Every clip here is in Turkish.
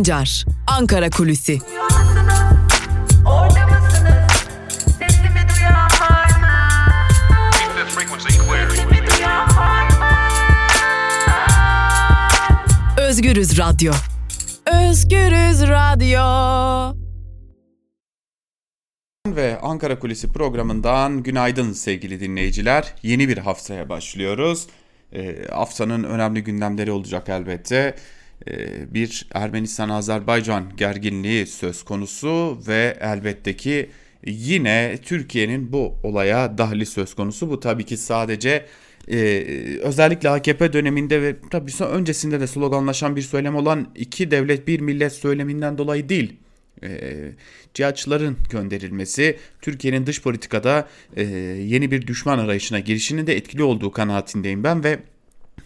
Sancar, Ankara Kulüsi. Özgürüz Radyo. Özgürüz Radyo. Ve Ankara Kulisi programından günaydın sevgili dinleyiciler. Yeni bir haftaya başlıyoruz. E, haftanın önemli gündemleri olacak elbette. E, bir Ermenistan-Azerbaycan gerginliği söz konusu ve elbette ki yine Türkiye'nin bu olaya dahli söz konusu. Bu tabii ki sadece e, özellikle AKP döneminde ve tabii öncesinde de sloganlaşan bir söylem olan iki devlet bir millet söyleminden dolayı değil. E, cihatçıların gönderilmesi Türkiye'nin dış politikada e, yeni bir düşman arayışına girişinin de etkili olduğu kanaatindeyim ben ve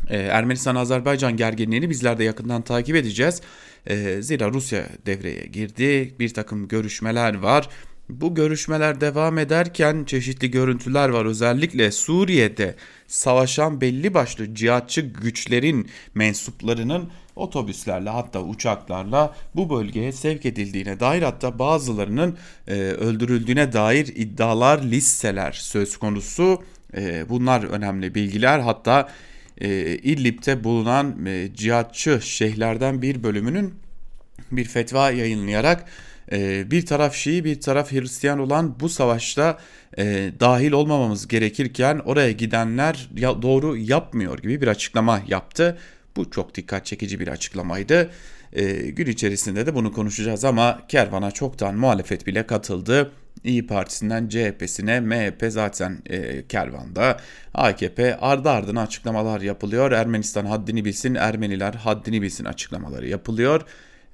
e, Ermenistan-Azerbaycan gerginliğini bizler de yakından takip edeceğiz. E, zira Rusya devreye girdi, bir takım görüşmeler var. Bu görüşmeler devam ederken çeşitli görüntüler var. Özellikle Suriye'de savaşan belli başlı cihatçı güçlerin mensuplarının otobüslerle hatta uçaklarla bu bölgeye sevk edildiğine dair hatta bazılarının e, öldürüldüğüne dair iddialar listeler söz konusu. E, bunlar önemli bilgiler hatta e, İdlib'de bulunan e, cihatçı şeyhlerden bir bölümünün bir fetva yayınlayarak e, bir taraf Şii bir taraf Hristiyan olan bu savaşta e, dahil olmamamız gerekirken oraya gidenler ya, doğru yapmıyor gibi bir açıklama yaptı. Bu çok dikkat çekici bir açıklamaydı. E, gün içerisinde de bunu konuşacağız ama kervana çoktan muhalefet bile katıldı. İyi Partisi'nden CHP'sine MHP zaten e, kervanda. AKP ardı ardına açıklamalar yapılıyor. Ermenistan haddini bilsin, Ermeniler haddini bilsin açıklamaları yapılıyor.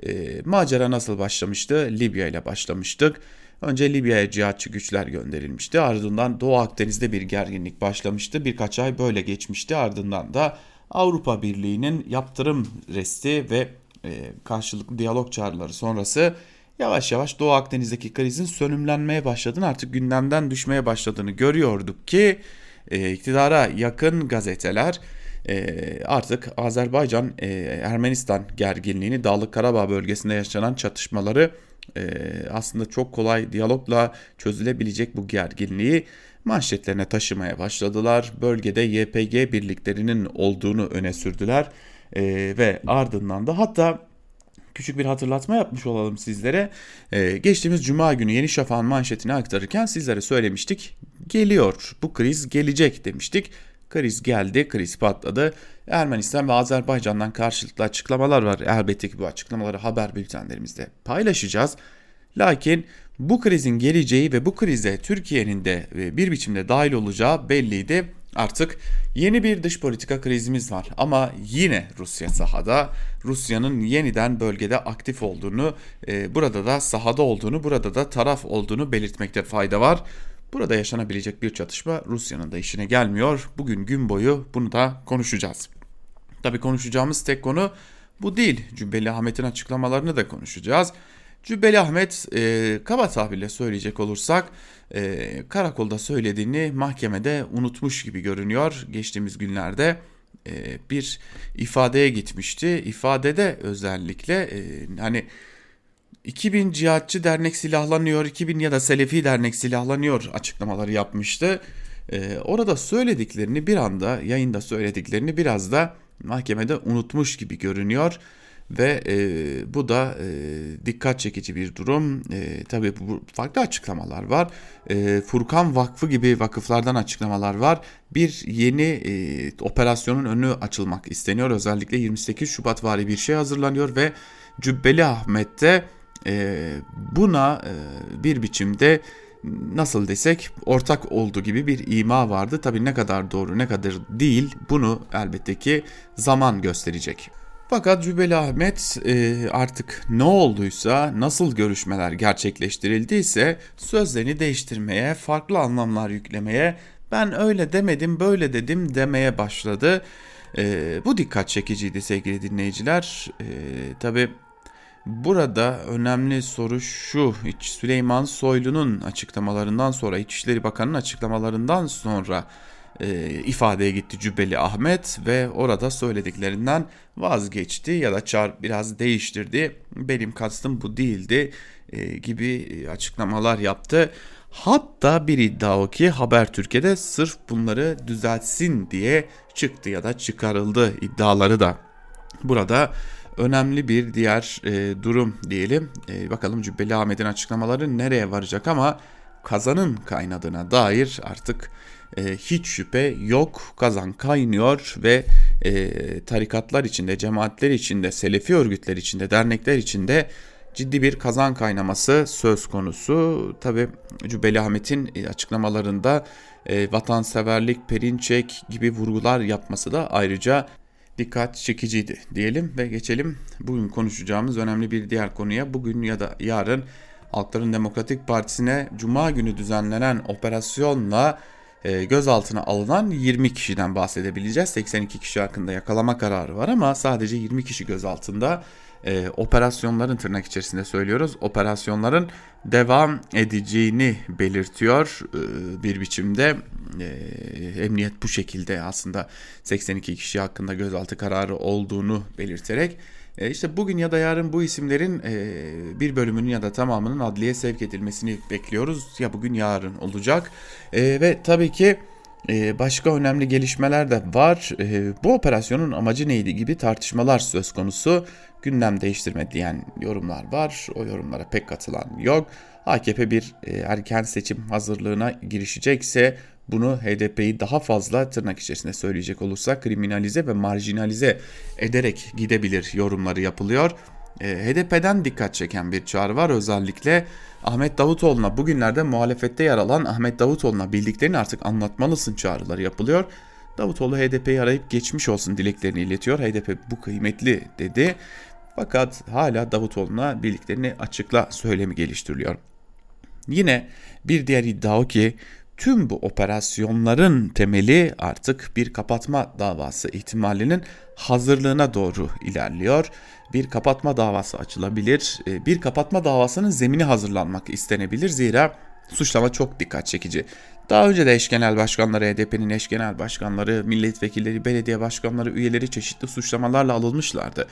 E, macera nasıl başlamıştı? Libya ile başlamıştık. Önce Libya'ya cihatçı güçler gönderilmişti. Ardından Doğu Akdeniz'de bir gerginlik başlamıştı. Birkaç ay böyle geçmişti. Ardından da Avrupa Birliği'nin yaptırım resti ve e, karşılıklı diyalog çağrıları sonrası yavaş yavaş Doğu Akdeniz'deki krizin sönümlenmeye başladığını artık gündemden düşmeye başladığını görüyorduk ki e, iktidara yakın gazeteler e, artık Azerbaycan e, Ermenistan gerginliğini Dağlık Karabağ bölgesinde yaşanan çatışmaları e, aslında çok kolay diyalogla çözülebilecek bu gerginliği manşetlerine taşımaya başladılar. Bölgede YPG birliklerinin olduğunu öne sürdüler e, ve ardından da hatta küçük bir hatırlatma yapmış olalım sizlere. Ee, geçtiğimiz cuma günü Yeni Şafak'ın manşetini aktarırken sizlere söylemiştik. Geliyor bu kriz gelecek demiştik. Kriz geldi, kriz patladı. Ermenistan ve Azerbaycan'dan karşılıklı açıklamalar var. Elbette ki bu açıklamaları haber bültenlerimizde paylaşacağız. Lakin bu krizin geleceği ve bu krize Türkiye'nin de e, bir biçimde dahil olacağı belliydi. Artık yeni bir dış politika krizimiz var ama yine Rusya sahada. Rusya'nın yeniden bölgede aktif olduğunu, e, burada da sahada olduğunu, burada da taraf olduğunu belirtmekte fayda var. Burada yaşanabilecek bir çatışma Rusya'nın da işine gelmiyor. Bugün gün boyu bunu da konuşacağız. Tabi konuşacağımız tek konu bu değil. Cübbeli Ahmet'in açıklamalarını da konuşacağız. Cübbeli Ahmet e, kaba tabirle söyleyecek olursak e, karakolda söylediğini mahkemede unutmuş gibi görünüyor. Geçtiğimiz günlerde e, bir ifadeye gitmişti. İfadede özellikle e, hani 2000 cihatçı dernek silahlanıyor, 2000 ya da Selefi dernek silahlanıyor açıklamaları yapmıştı. E, orada söylediklerini bir anda yayında söylediklerini biraz da mahkemede unutmuş gibi görünüyor ve e, bu da e, dikkat çekici bir durum. E, tabii bu farklı açıklamalar var. E, Furkan Vakfı gibi vakıflardan açıklamalar var. Bir yeni e, operasyonun önü açılmak isteniyor. Özellikle 28 Şubat vari bir şey hazırlanıyor ve Cübbeli Ahmet'te e, buna e, bir biçimde nasıl desek ortak olduğu gibi bir ima vardı. Tabii ne kadar doğru ne kadar değil bunu elbette ki zaman gösterecek. Fakat Cübbeli Ahmet e, artık ne olduysa, nasıl görüşmeler gerçekleştirildiyse sözlerini değiştirmeye, farklı anlamlar yüklemeye, ben öyle demedim böyle dedim demeye başladı. E, bu dikkat çekiciydi sevgili dinleyiciler. E, Tabi burada önemli soru şu, Süleyman Soylu'nun açıklamalarından sonra, İçişleri Bakanı'nın açıklamalarından sonra e, ifadeye gitti Cübbeli Ahmet ve orada söylediklerinden vazgeçti ya da çar biraz değiştirdi. Benim kastım bu değildi e, gibi açıklamalar yaptı. Hatta bir iddia o ki Haber Türkiye'de sırf bunları düzeltsin diye çıktı ya da çıkarıldı iddiaları da burada önemli bir diğer e, durum diyelim. E, bakalım Cübbeli Ahmet'in açıklamaları nereye varacak ama kazanın kaynadığına dair artık e, hiç şüphe yok. Kazan kaynıyor ve e, tarikatlar içinde, cemaatler içinde, selefi örgütler içinde, dernekler içinde ciddi bir kazan kaynaması söz konusu. Tabi Cübbeli Ahmet'in e, açıklamalarında e, vatanseverlik, perinçek gibi vurgular yapması da ayrıca dikkat çekiciydi diyelim ve geçelim bugün konuşacağımız önemli bir diğer konuya. Bugün ya da yarın Halkların Demokratik Partisi'ne Cuma günü düzenlenen operasyonla e, gözaltına alınan 20 kişiden bahsedebileceğiz. 82 kişi hakkında yakalama kararı var ama sadece 20 kişi gözaltında e, operasyonların tırnak içerisinde söylüyoruz. Operasyonların devam edeceğini belirtiyor e, bir biçimde. E, emniyet bu şekilde aslında 82 kişi hakkında gözaltı kararı olduğunu belirterek e, işte bugün ya da yarın bu isimlerin e, bir bölümünün ya da tamamının adliye sevk edilmesini bekliyoruz. Ya bugün yarın olacak. E, ve tabii ki e, başka önemli gelişmeler de var. E, bu operasyonun amacı neydi gibi tartışmalar söz konusu. Gündem değiştirme diyen yorumlar var. O yorumlara pek katılan yok. AKP bir e, erken seçim hazırlığına girişecekse bunu HDP'yi daha fazla tırnak içerisinde söyleyecek olursak kriminalize ve marjinalize ederek gidebilir yorumları yapılıyor. E, HDP'den dikkat çeken bir çağrı var özellikle Ahmet Davutoğlu'na bugünlerde muhalefette yer alan Ahmet Davutoğlu'na bildiklerini artık anlatmalısın çağrıları yapılıyor. Davutoğlu HDP'yi arayıp geçmiş olsun dileklerini iletiyor. HDP bu kıymetli dedi. Fakat hala Davutoğlu'na bildiklerini açıkla söylemi geliştiriliyor. Yine bir diğer iddia o ki tüm bu operasyonların temeli artık bir kapatma davası ihtimalinin hazırlığına doğru ilerliyor. Bir kapatma davası açılabilir. E, bir kapatma davasının zemini hazırlanmak istenebilir. Zira suçlama çok dikkat çekici. Daha önce de eş genel başkanları, HDP'nin eş genel başkanları, milletvekilleri, belediye başkanları, üyeleri çeşitli suçlamalarla alınmışlardı.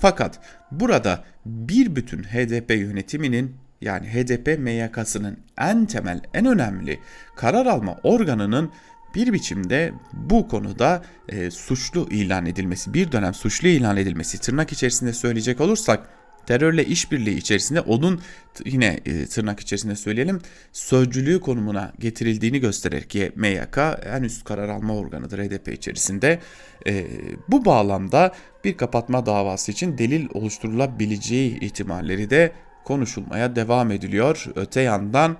Fakat burada bir bütün HDP yönetiminin yani HDP MYK'sının en temel, en önemli karar alma organının bir biçimde bu konuda e, suçlu ilan edilmesi, bir dönem suçlu ilan edilmesi tırnak içerisinde söyleyecek olursak terörle işbirliği içerisinde onun yine e, tırnak içerisinde söyleyelim sözcülüğü konumuna getirildiğini gösterir ki MYK en üst karar alma organıdır HDP içerisinde. E, bu bağlamda bir kapatma davası için delil oluşturulabileceği ihtimalleri de konuşulmaya devam ediliyor. Öte yandan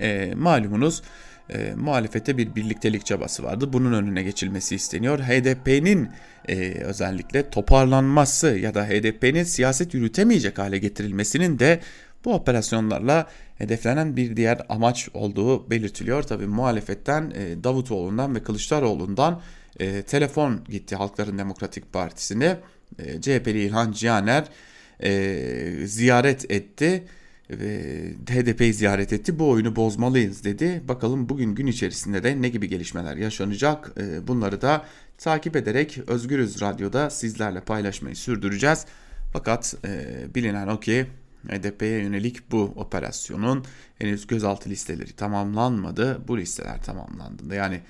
e, malumunuz e, muhalefete bir birliktelik çabası vardı. Bunun önüne geçilmesi isteniyor. HDP'nin e, özellikle toparlanması ya da HDP'nin siyaset yürütemeyecek hale getirilmesinin de bu operasyonlarla hedeflenen bir diğer amaç olduğu belirtiliyor. Tabi muhalefetten e, Davutoğlu'ndan ve Kılıçdaroğlu'ndan e, telefon gitti Halkların Demokratik Partisi'ne. E, CHP'li İlhan Cihaner e, ziyaret etti HDP'yi ziyaret etti. Bu oyunu bozmalıyız dedi. Bakalım bugün gün içerisinde de ne gibi gelişmeler yaşanacak e, bunları da takip ederek Özgürüz Radyo'da sizlerle paylaşmayı sürdüreceğiz. Fakat e, bilinen o ki HDP'ye yönelik bu operasyonun henüz gözaltı listeleri tamamlanmadı. Bu listeler tamamlandığında yani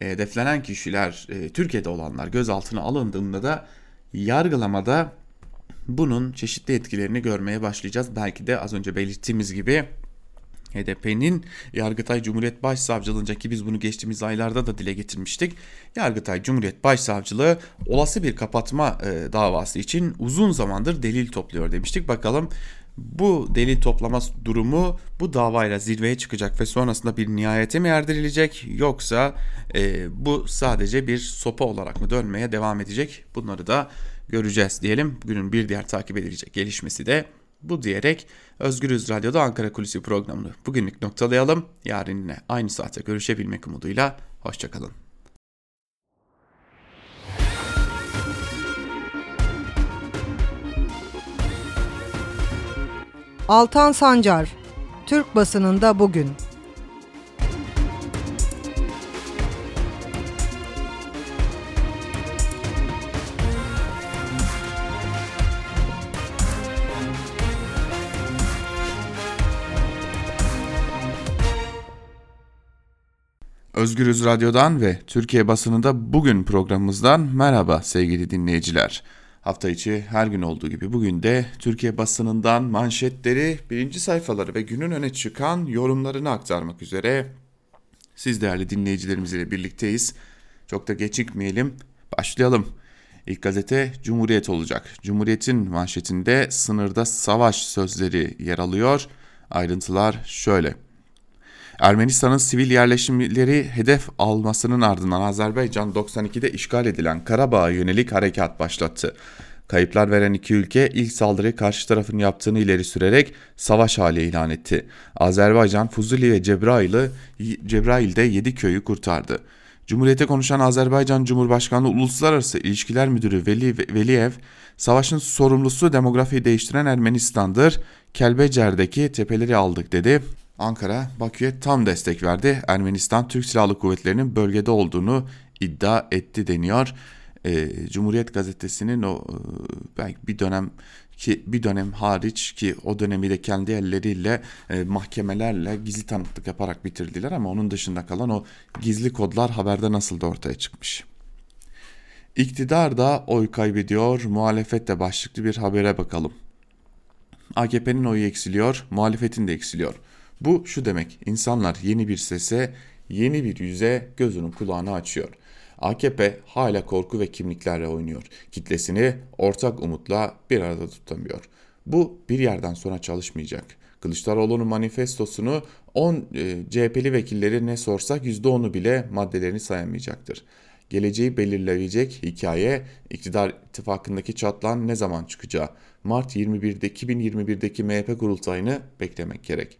e, hedeflenen kişiler Türkiye'de olanlar gözaltına alındığında da yargılamada bunun çeşitli etkilerini görmeye başlayacağız. Belki de az önce belirttiğimiz gibi HDP'nin Yargıtay Cumhuriyet Başsavcılığınca ki biz bunu geçtiğimiz aylarda da dile getirmiştik. Yargıtay Cumhuriyet Başsavcılığı olası bir kapatma e, davası için uzun zamandır delil topluyor demiştik. Bakalım bu delil toplama durumu bu davayla zirveye çıkacak ve sonrasında bir nihayete mi erdirilecek yoksa e, bu sadece bir sopa olarak mı dönmeye devam edecek? Bunları da göreceğiz diyelim. Günün bir diğer takip edilecek gelişmesi de bu diyerek Özgürüz Radyo'da Ankara Kulisi programını bugünlük noktalayalım. Yarın yine aynı saate görüşebilmek umuduyla. Hoşçakalın. Altan Sancar, Türk basınında bugün. Özgürüz Radyo'dan ve Türkiye basınında bugün programımızdan merhaba sevgili dinleyiciler. Hafta içi her gün olduğu gibi bugün de Türkiye basınından manşetleri, birinci sayfaları ve günün öne çıkan yorumlarını aktarmak üzere siz değerli dinleyicilerimizle birlikteyiz. Çok da geçikmeyelim, başlayalım. İlk gazete Cumhuriyet olacak. Cumhuriyet'in manşetinde sınırda savaş sözleri yer alıyor. Ayrıntılar şöyle. Ermenistan'ın sivil yerleşimleri hedef almasının ardından Azerbaycan 92'de işgal edilen Karabağ'a yönelik harekat başlattı. Kayıplar veren iki ülke ilk saldırıyı karşı tarafın yaptığını ileri sürerek savaş hali ilan etti. Azerbaycan Fuzuli ve Cebrail'i Cebrail'de 7 köyü kurtardı. Cumhuriyete konuşan Azerbaycan Cumhurbaşkanlığı Uluslararası İlişkiler Müdürü Veli, Veliyev, savaşın sorumlusu demografiyi değiştiren Ermenistan'dır, Kelbecer'deki tepeleri aldık dedi. Ankara, Bakü'ye tam destek verdi. Ermenistan Türk Silahlı Kuvvetleri'nin bölgede olduğunu iddia etti deniyor. E, Cumhuriyet Gazetesi'nin o e, belki bir dönem ki bir dönem hariç ki o dönemi de kendi elleriyle e, mahkemelerle gizli tanıklık yaparak bitirdiler ama onun dışında kalan o gizli kodlar haberde nasıl da ortaya çıkmış. İktidar da oy kaybediyor, muhalefet de başlıklı bir habere bakalım. AKP'nin oyu eksiliyor, muhalefetin de eksiliyor. Bu şu demek, insanlar yeni bir sese, yeni bir yüze gözünün kulağını açıyor. AKP hala korku ve kimliklerle oynuyor. Kitlesini ortak umutla bir arada tutamıyor. Bu bir yerden sonra çalışmayacak. Kılıçdaroğlu'nun manifestosunu 10 e, CHP'li vekilleri ne sorsak %10'u bile maddelerini sayamayacaktır. Geleceği belirleyecek hikaye iktidar ittifakındaki çatlağın ne zaman çıkacağı. Mart 21'de 2021'deki MHP kurultayını beklemek gerek.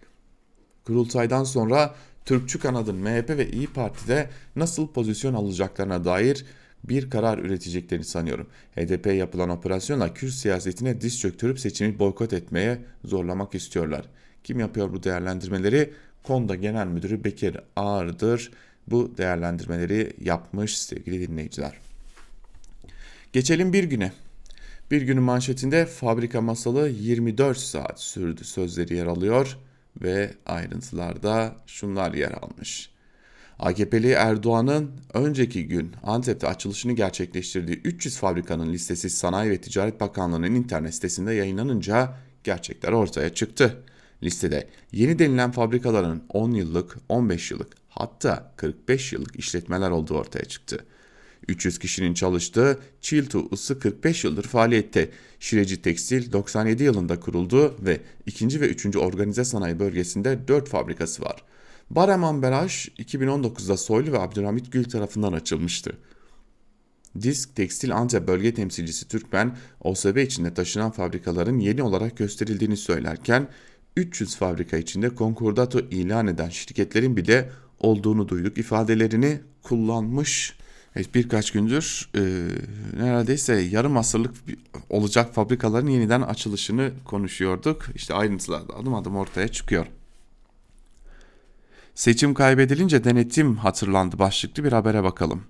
Kurultaydan sonra Türkçü kanadın MHP ve İyi Parti'de nasıl pozisyon alacaklarına dair bir karar üreteceklerini sanıyorum. HDP yapılan operasyonla Kürt siyasetine diz çöktürüp seçimi boykot etmeye zorlamak istiyorlar. Kim yapıyor bu değerlendirmeleri? Konda Genel Müdürü Bekir Ağır'dır. Bu değerlendirmeleri yapmış sevgili dinleyiciler. Geçelim bir güne. Bir günün manşetinde fabrika masalı 24 saat sürdü sözleri yer alıyor ve ayrıntılarda şunlar yer almış. AKP'li Erdoğan'ın önceki gün Antep'te açılışını gerçekleştirdiği 300 fabrikanın listesi Sanayi ve Ticaret Bakanlığı'nın internet sitesinde yayınlanınca gerçekler ortaya çıktı. Listede yeni denilen fabrikaların 10 yıllık, 15 yıllık hatta 45 yıllık işletmeler olduğu ortaya çıktı. 300 kişinin çalıştığı Çiltu ısı 45 yıldır faaliyette. Şireci Tekstil 97 yılında kuruldu ve 2. ve 3. organize sanayi bölgesinde 4 fabrikası var. Bareman Beraj 2019'da Soylu ve Abdülhamit Gül tarafından açılmıştı. Disk Tekstil Antep bölge temsilcisi Türkmen, OSB içinde taşınan fabrikaların yeni olarak gösterildiğini söylerken 300 fabrika içinde konkordato ilan eden şirketlerin bile olduğunu duyduk ifadelerini kullanmış Evet, birkaç gündür e, neredeyse yarım asırlık olacak fabrikaların yeniden açılışını konuşuyorduk. İşte ayrıntılar da adım adım ortaya çıkıyor. Seçim kaybedilince denetim hatırlandı başlıklı bir habere bakalım.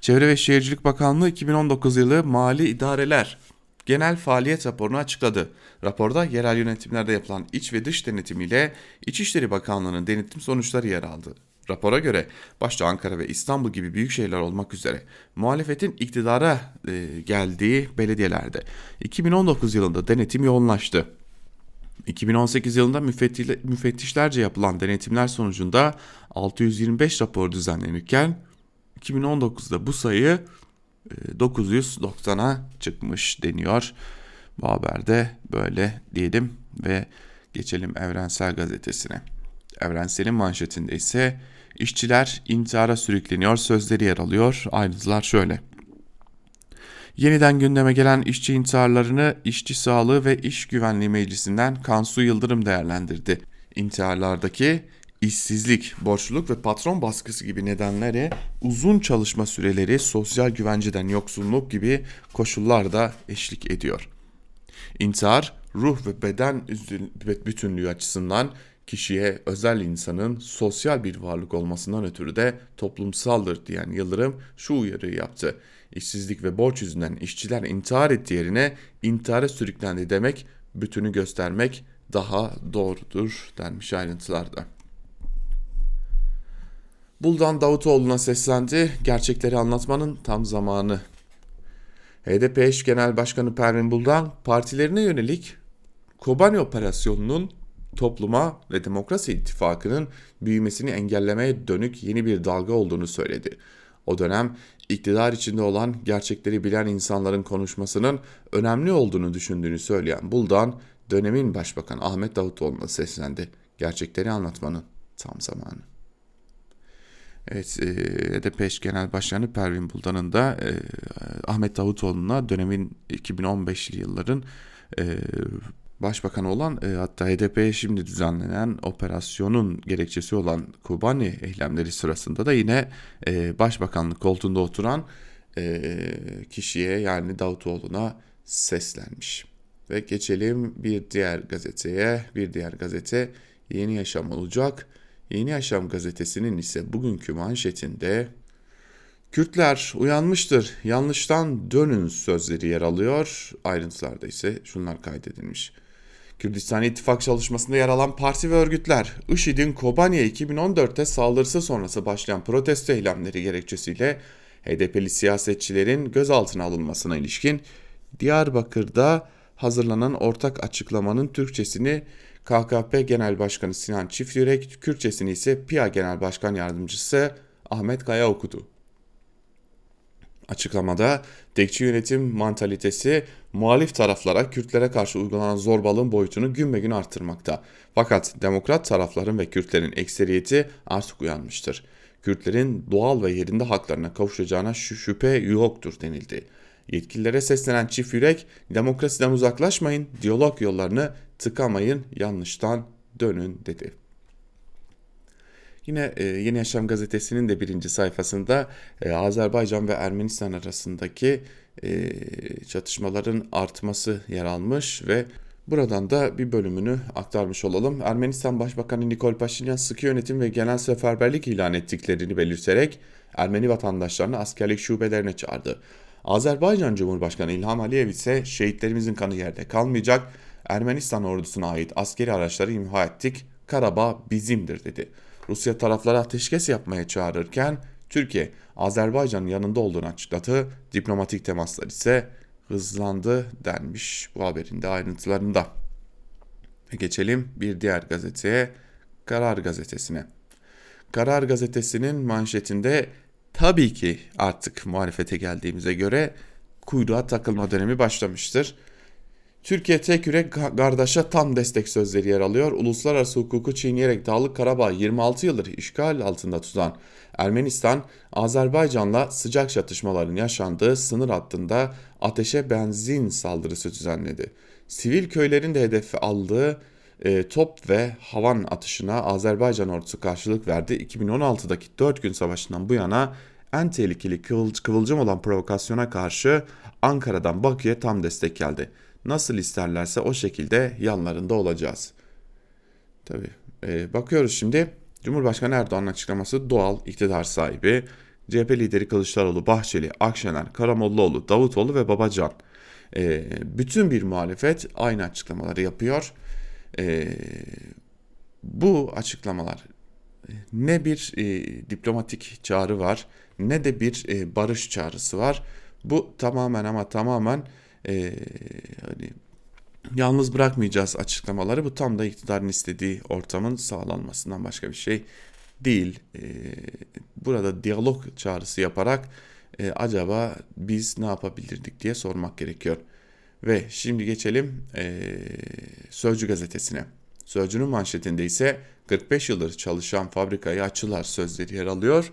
Çevre ve Şehircilik Bakanlığı 2019 yılı mali idareler genel faaliyet raporunu açıkladı. Raporda yerel yönetimlerde yapılan iç ve dış denetimiyle İçişleri Bakanlığı'nın denetim sonuçları yer aldı. Rapora göre başta Ankara ve İstanbul gibi büyük şehirler olmak üzere muhalefetin iktidara e, geldiği belediyelerde 2019 yılında denetim yoğunlaştı. 2018 yılında müfettişlerce yapılan denetimler sonucunda 625 rapor düzenlenirken 2019'da bu sayı 990'a e, çıkmış deniyor. Bu haberde böyle diyelim ve geçelim Evrensel Gazetesi'ne. Evrensel'in manşetinde ise işçiler intihara sürükleniyor sözleri yer alıyor. Ayrıntılar şöyle. Yeniden gündeme gelen işçi intiharlarını İşçi Sağlığı ve İş Güvenliği Meclisi'nden Kansu Yıldırım değerlendirdi. İntiharlardaki işsizlik, borçluluk ve patron baskısı gibi nedenlere uzun çalışma süreleri, sosyal güvenceden yoksunluk gibi koşullar da eşlik ediyor. İntihar, ruh ve beden bütünlüğü açısından kişiye özel insanın sosyal bir varlık olmasından ötürü de toplumsaldır diyen Yıldırım şu uyarıyı yaptı. İşsizlik ve borç yüzünden işçiler intihar ettiği yerine intihara sürüklendi demek bütünü göstermek daha doğrudur denmiş ayrıntılarda. Buldan Davutoğlu'na seslendi. Gerçekleri anlatmanın tam zamanı. HDP eş genel başkanı Pervin Buldan partilerine yönelik Kobani operasyonunun topluma ve demokrasi ittifakının büyümesini engellemeye dönük yeni bir dalga olduğunu söyledi. O dönem iktidar içinde olan gerçekleri bilen insanların konuşmasının önemli olduğunu düşündüğünü söyleyen Buldan, dönemin başbakanı Ahmet Davutoğlu'na seslendi. Gerçekleri anlatmanın tam zamanı. Evet, e, HDP eş genel başkanı Pervin Buldan'ın da e, Ahmet Davutoğlu'na dönemin 2015'li yılların e, başbakanı olan e, hatta HDP'ye şimdi düzenlenen operasyonun gerekçesi olan Kobani eylemleri sırasında da yine e, başbakanlık koltuğunda oturan e, kişiye yani Davutoğlu'na seslenmiş. Ve geçelim bir diğer gazeteye. Bir diğer gazete Yeni Yaşam olacak. Yeni Yaşam gazetesinin ise bugünkü manşetinde Kürtler uyanmıştır, yanlıştan dönün sözleri yer alıyor. Ayrıntılarda ise şunlar kaydedilmiş. Kürdistan İttifak çalışmasında yer alan parti ve örgütler, IŞİD'in Kobani'ye 2014'te saldırısı sonrası başlayan protesto eylemleri gerekçesiyle HDP'li siyasetçilerin gözaltına alınmasına ilişkin Diyarbakır'da hazırlanan ortak açıklamanın Türkçesini KKP Genel Başkanı Sinan Çiftyürek, Kürtçesini ise PİA Genel Başkan Yardımcısı Ahmet Kaya okudu. Açıklamada tekçi yönetim mantalitesi muhalif taraflara Kürtlere karşı uygulanan zorbalığın boyutunu gün be gün arttırmakta. Fakat demokrat tarafların ve Kürtlerin ekseriyeti artık uyanmıştır. Kürtlerin doğal ve yerinde haklarına kavuşacağına şüphe yoktur denildi. Yetkililere seslenen çift yürek, demokrasiden uzaklaşmayın, diyalog yollarını tıkamayın, yanlıştan dönün dedi. Yine e, Yeni Yaşam gazetesinin de birinci sayfasında e, Azerbaycan ve Ermenistan arasındaki e, çatışmaların artması yer almış ve buradan da bir bölümünü aktarmış olalım. Ermenistan Başbakanı Nikol Paşinyan sıkı yönetim ve genel seferberlik ilan ettiklerini belirterek Ermeni vatandaşlarını askerlik şubelerine çağırdı. Azerbaycan Cumhurbaşkanı İlham Aliyev ise şehitlerimizin kanı yerde kalmayacak, Ermenistan ordusuna ait askeri araçları imha ettik, Karabağ bizimdir dedi. Rusya tarafları ateşkes yapmaya çağırırken Türkiye Azerbaycan'ın yanında olduğunu açıkladı. Diplomatik temaslar ise hızlandı denmiş bu haberin de ayrıntılarında. Geçelim bir diğer gazeteye Karar Gazetesi'ne. Karar Gazetesi'nin manşetinde tabii ki artık muhalefete geldiğimize göre kuyruğa takılma dönemi başlamıştır. Türkiye tek yürek kardeşe tam destek sözleri yer alıyor. Uluslararası hukuku çiğneyerek Dağlık Karabağ 26 yıldır işgal altında tutan Ermenistan, Azerbaycan'la sıcak çatışmaların yaşandığı sınır hattında ateşe benzin saldırısı düzenledi. Sivil köylerin de hedefi aldığı e, top ve havan atışına Azerbaycan ordusu karşılık verdi. 2016'daki 4 gün savaşından bu yana en tehlikeli kıvılcım olan provokasyona karşı Ankara'dan Bakü'ye tam destek geldi nasıl isterlerse o şekilde yanlarında olacağız. Tabi e, bakıyoruz şimdi Cumhurbaşkanı Erdoğan'ın açıklaması doğal iktidar sahibi CHP lideri Kılıçdaroğlu, Bahçeli, Akşener, Karamollaoğlu, Davutoğlu ve Babacan. E, bütün bir muhalefet aynı açıklamaları yapıyor. E, bu açıklamalar ne bir e, diplomatik çağrı var ne de bir e, barış çağrısı var. Bu tamamen ama tamamen e, hani yalnız bırakmayacağız açıklamaları. Bu tam da iktidarın istediği ortamın sağlanmasından başka bir şey değil. E, burada diyalog çağrısı yaparak e, acaba biz ne yapabilirdik diye sormak gerekiyor. Ve şimdi geçelim e, Sözcü gazetesine. Sözcü'nün manşetinde ise 45 yıldır çalışan fabrikayı açılar sözleri yer alıyor.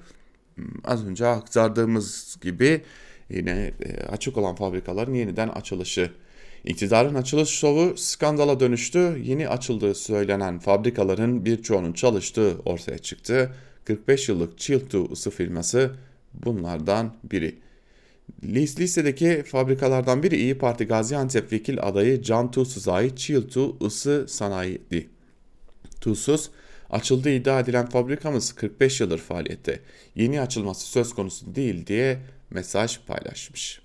Hmm, az önce aktardığımız gibi yine e, açık olan fabrikaların yeniden açılışı. İktidarın açılış şovu skandala dönüştü. Yeni açıldığı söylenen fabrikaların birçoğunun çalıştığı ortaya çıktı. 45 yıllık Çiltu ısı firması bunlardan biri. Lisedeki fabrikalardan biri İyi Parti Gaziantep Vekil adayı Can Tuğsuz'a ait Çiltu ısı sanayiydi. Tuğsuz, açıldığı iddia edilen fabrikamız 45 yıldır faaliyette. Yeni açılması söz konusu değil diye mesaj paylaşmış.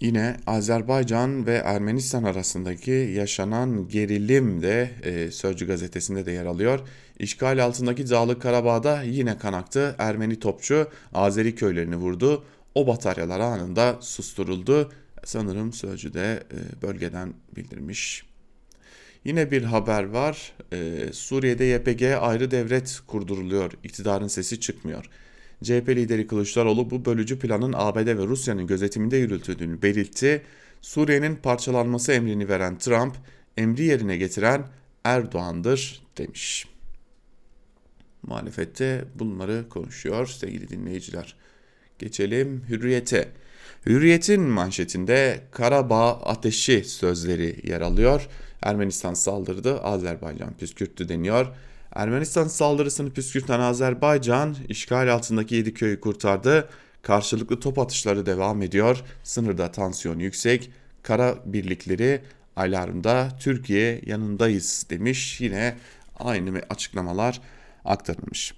Yine Azerbaycan ve Ermenistan arasındaki yaşanan gerilim de e, Sözcü gazetesinde de yer alıyor. İşgal altındaki Dağlık Karabağ'da yine kan aktı. Ermeni topçu Azeri köylerini vurdu. O bataryalar anında susturuldu. Sanırım Sözcü de e, bölgeden bildirmiş. Yine bir haber var. Ee, Suriye'de YPG ayrı devlet kurduruluyor. İktidarın sesi çıkmıyor. CHP lideri Kılıçdaroğlu bu bölücü planın ABD ve Rusya'nın gözetiminde yürütüldüğünü belirtti. Suriye'nin parçalanması emrini veren Trump, emri yerine getiren Erdoğan'dır demiş. Muhalefette bunları konuşuyor sevgili dinleyiciler. Geçelim Hürriyet'e. Hürriyet'in manşetinde Karabağ ateşi sözleri yer alıyor. Ermenistan saldırdı, Azerbaycan püskürttü deniyor. Ermenistan saldırısını püskürten Azerbaycan işgal altındaki 7 köyü kurtardı. Karşılıklı top atışları devam ediyor. Sınırda tansiyon yüksek. Kara birlikleri alarmda Türkiye yanındayız demiş. Yine aynı açıklamalar aktarılmış.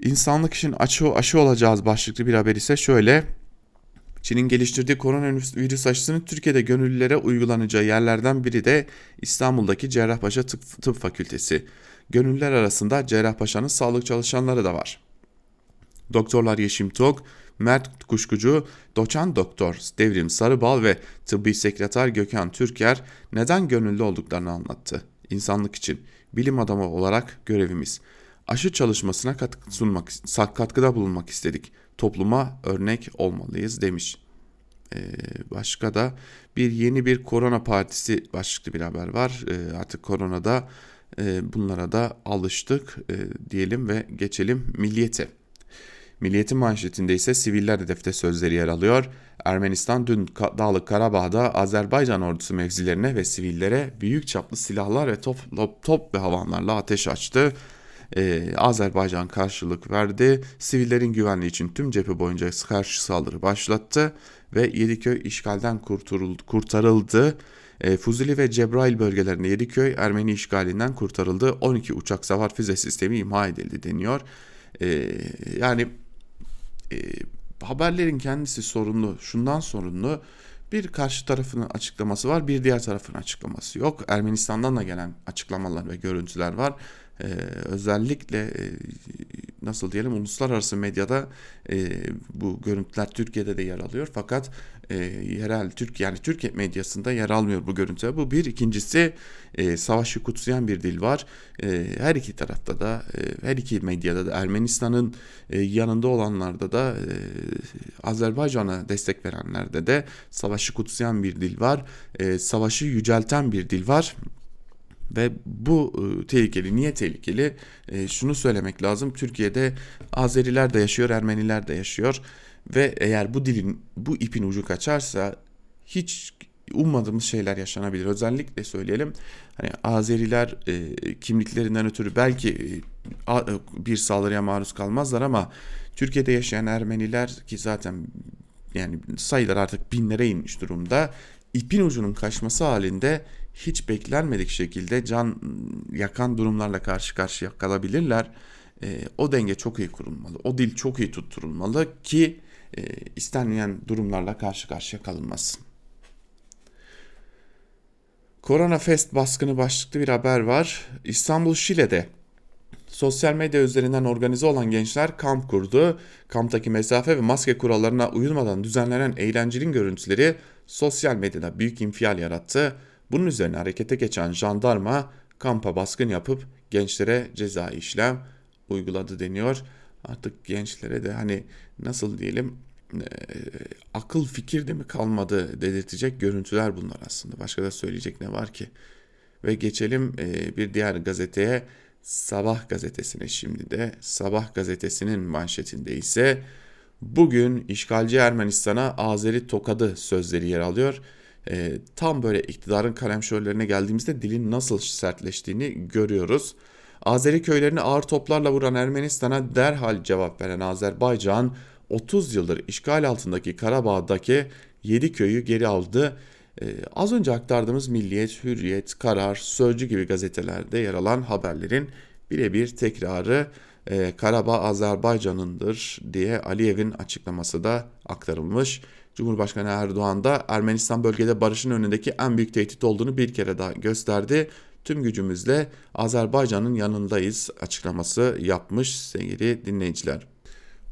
İnsanlık için aşı, aşı olacağız başlıklı bir haber ise şöyle. Çin'in geliştirdiği koronavirüs aşısının Türkiye'de gönüllülere uygulanacağı yerlerden biri de İstanbul'daki Cerrahpaşa Tıp, Fakültesi. Gönüllüler arasında Cerrahpaşa'nın sağlık çalışanları da var. Doktorlar Yeşim Tok, Mert Kuşkucu, doçan doktor Devrim Sarıbal ve tıbbi sekreter Gökhan Türker neden gönüllü olduklarını anlattı. İnsanlık için bilim adamı olarak görevimiz. Aşı çalışmasına katkı sunmak, katkıda bulunmak istedik topluma örnek olmalıyız demiş. Ee, başka da bir yeni bir korona partisi başlıklı bir haber var. Ee, artık koronada e, bunlara da alıştık e, diyelim ve geçelim milliyete. Milliyetin manşetinde ise siviller hedefte sözleri yer alıyor. Ermenistan dün Dağlık Karabağ'da Azerbaycan ordusu mevzilerine ve sivillere büyük çaplı silahlar ve top, top, top ve havanlarla ateş açtı e, Azerbaycan karşılık verdi. Sivillerin güvenliği için tüm cephe boyunca karşı saldırı başlattı ve Yediköy işgalden kurtarıldı. E, Fuzuli ve Cebrail bölgelerinde Yediköy Ermeni işgalinden kurtarıldı. 12 uçak savar füze sistemi imha edildi deniyor. E, yani e, haberlerin kendisi sorunlu. Şundan sorunlu. Bir karşı tarafın açıklaması var, bir diğer tarafın açıklaması yok. Ermenistan'dan da gelen açıklamalar ve görüntüler var e, özellikle e, nasıl diyelim uluslararası medyada e, bu görüntüler Türkiye'de de yer alıyor fakat e, yerel Türk yani Türkiye medyasında yer almıyor bu görüntü. Bu bir. ikincisi e, savaşı kutsayan bir dil var. E, her iki tarafta da e, her iki medyada da Ermenistan'ın e, yanında olanlarda da e, Azerbaycan'a destek verenlerde de savaşı kutsayan bir dil var. E, savaşı yücelten bir dil var. Ve bu e, tehlikeli. Niye tehlikeli? E, şunu söylemek lazım. Türkiye'de Azeriler de yaşıyor, Ermeniler de yaşıyor. Ve eğer bu dilin, bu ipin ucu kaçarsa hiç ummadığımız şeyler yaşanabilir. Özellikle söyleyelim hani Azeriler e, kimliklerinden ötürü belki e, e, bir saldırıya maruz kalmazlar ama Türkiye'de yaşayan Ermeniler ki zaten yani sayılar artık binlere inmiş durumda. İpin ucunun kaçması halinde hiç beklenmedik şekilde can yakan durumlarla karşı karşıya kalabilirler. E, o denge çok iyi kurulmalı. O dil çok iyi tutturulmalı ki e, istenmeyen durumlarla karşı karşıya kalınmasın. Korona Fest baskını başlıklı bir haber var. İstanbul Şile'de sosyal medya üzerinden organize olan gençler kamp kurdu. Kamptaki mesafe ve maske kurallarına uyulmadan düzenlenen eğlencenin görüntüleri sosyal medyada büyük infial yarattı. Bunun üzerine harekete geçen jandarma kampa baskın yapıp gençlere ceza işlem uyguladı deniyor. Artık gençlere de hani nasıl diyelim e, akıl fikir de mi kalmadı dedirtecek görüntüler bunlar aslında. Başka da söyleyecek ne var ki? Ve geçelim e, bir diğer gazeteye Sabah gazetesine şimdi de Sabah gazetesinin manşetinde ise bugün işgalci Ermenistan'a Azeri tokadı sözleri yer alıyor e, tam böyle iktidarın kalemşörlerine geldiğimizde dilin nasıl sertleştiğini görüyoruz. Azeri köylerini ağır toplarla vuran Ermenistan'a derhal cevap veren Azerbaycan 30 yıldır işgal altındaki Karabağ'daki 7 köyü geri aldı. Ee, az önce aktardığımız Milliyet, Hürriyet, Karar, Sözcü gibi gazetelerde yer alan haberlerin birebir tekrarı e, Karabağ Azerbaycan'ındır diye Aliyev'in açıklaması da aktarılmış. Cumhurbaşkanı Erdoğan da Ermenistan bölgede barışın önündeki en büyük tehdit olduğunu bir kere daha gösterdi. Tüm gücümüzle Azerbaycan'ın yanındayız açıklaması yapmış sevgili dinleyiciler.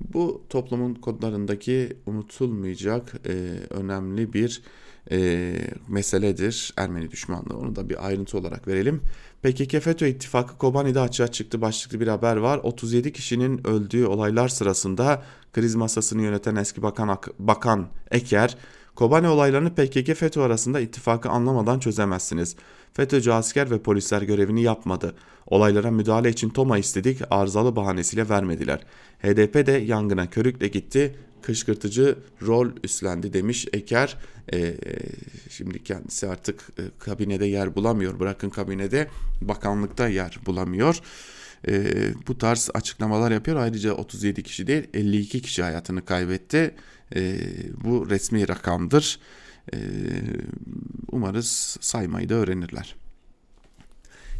Bu toplumun kodlarındaki unutulmayacak e, önemli bir e, meseledir Ermeni düşmanlığı. Onu da bir ayrıntı olarak verelim. PKK FETÖ ittifakı Kobani'de açığa çıktı başlıklı bir haber var. 37 kişinin öldüğü olaylar sırasında kriz masasını yöneten eski bakan, bakan Eker, Kobani olaylarını PKK FETÖ arasında ittifakı anlamadan çözemezsiniz. FETÖ'cü asker ve polisler görevini yapmadı. Olaylara müdahale için TOMA istedik, arızalı bahanesiyle vermediler. HDP de yangına körükle gitti, kışkırtıcı rol üstlendi demiş Eker. E, şimdi kendisi artık e, kabinede yer bulamıyor. Bırakın kabinede bakanlıkta yer bulamıyor. E, bu tarz açıklamalar yapıyor. Ayrıca 37 kişi değil 52 kişi hayatını kaybetti. E, bu resmi rakamdır. E, umarız saymayı da öğrenirler.